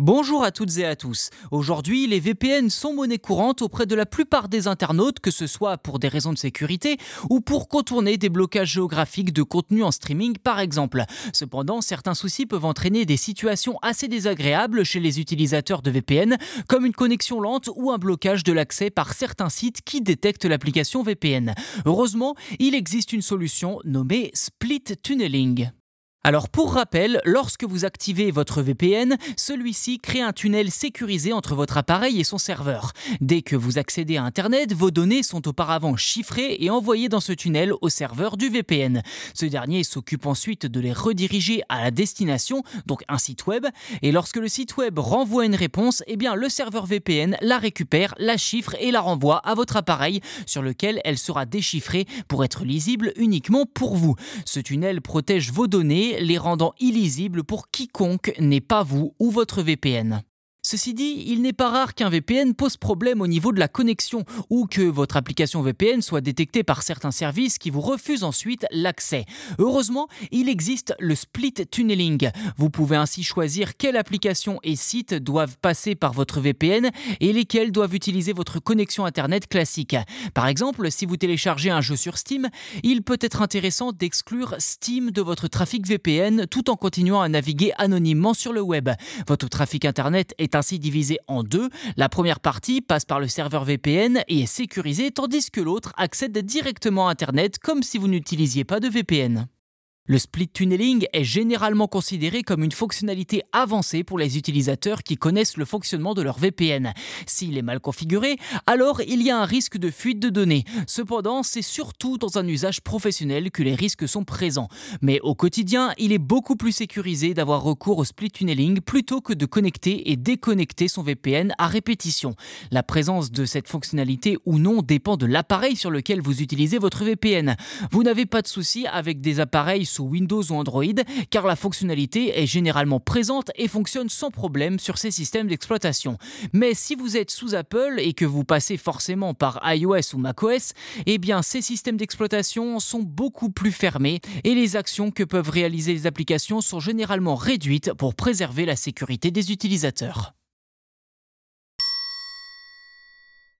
Bonjour à toutes et à tous. Aujourd'hui, les VPN sont monnaie courante auprès de la plupart des internautes, que ce soit pour des raisons de sécurité ou pour contourner des blocages géographiques de contenu en streaming par exemple. Cependant, certains soucis peuvent entraîner des situations assez désagréables chez les utilisateurs de VPN, comme une connexion lente ou un blocage de l'accès par certains sites qui détectent l'application VPN. Heureusement, il existe une solution nommée Split Tunneling. Alors pour rappel, lorsque vous activez votre VPN, celui-ci crée un tunnel sécurisé entre votre appareil et son serveur. Dès que vous accédez à Internet, vos données sont auparavant chiffrées et envoyées dans ce tunnel au serveur du VPN. Ce dernier s'occupe ensuite de les rediriger à la destination, donc un site web, et lorsque le site web renvoie une réponse, eh bien le serveur VPN la récupère, la chiffre et la renvoie à votre appareil sur lequel elle sera déchiffrée pour être lisible uniquement pour vous. Ce tunnel protège vos données les rendant illisibles pour quiconque n'est pas vous ou votre VPN. Ceci dit, il n'est pas rare qu'un VPN pose problème au niveau de la connexion ou que votre application VPN soit détectée par certains services qui vous refusent ensuite l'accès. Heureusement, il existe le split tunneling. Vous pouvez ainsi choisir quelle application et site doivent passer par votre VPN et lesquels doivent utiliser votre connexion Internet classique. Par exemple, si vous téléchargez un jeu sur Steam, il peut être intéressant d'exclure Steam de votre trafic VPN tout en continuant à naviguer anonymement sur le web. Votre trafic Internet est ainsi divisé en deux. La première partie passe par le serveur VPN et est sécurisée, tandis que l'autre accède directement à Internet comme si vous n'utilisiez pas de VPN. Le split tunneling est généralement considéré comme une fonctionnalité avancée pour les utilisateurs qui connaissent le fonctionnement de leur VPN. S'il est mal configuré, alors il y a un risque de fuite de données. Cependant, c'est surtout dans un usage professionnel que les risques sont présents. Mais au quotidien, il est beaucoup plus sécurisé d'avoir recours au split tunneling plutôt que de connecter et déconnecter son VPN à répétition. La présence de cette fonctionnalité ou non dépend de l'appareil sur lequel vous utilisez votre VPN. Vous n'avez pas de souci avec des appareils Windows ou Android, car la fonctionnalité est généralement présente et fonctionne sans problème sur ces systèmes d'exploitation. Mais si vous êtes sous Apple et que vous passez forcément par iOS ou macOS, eh bien ces systèmes d'exploitation sont beaucoup plus fermés et les actions que peuvent réaliser les applications sont généralement réduites pour préserver la sécurité des utilisateurs.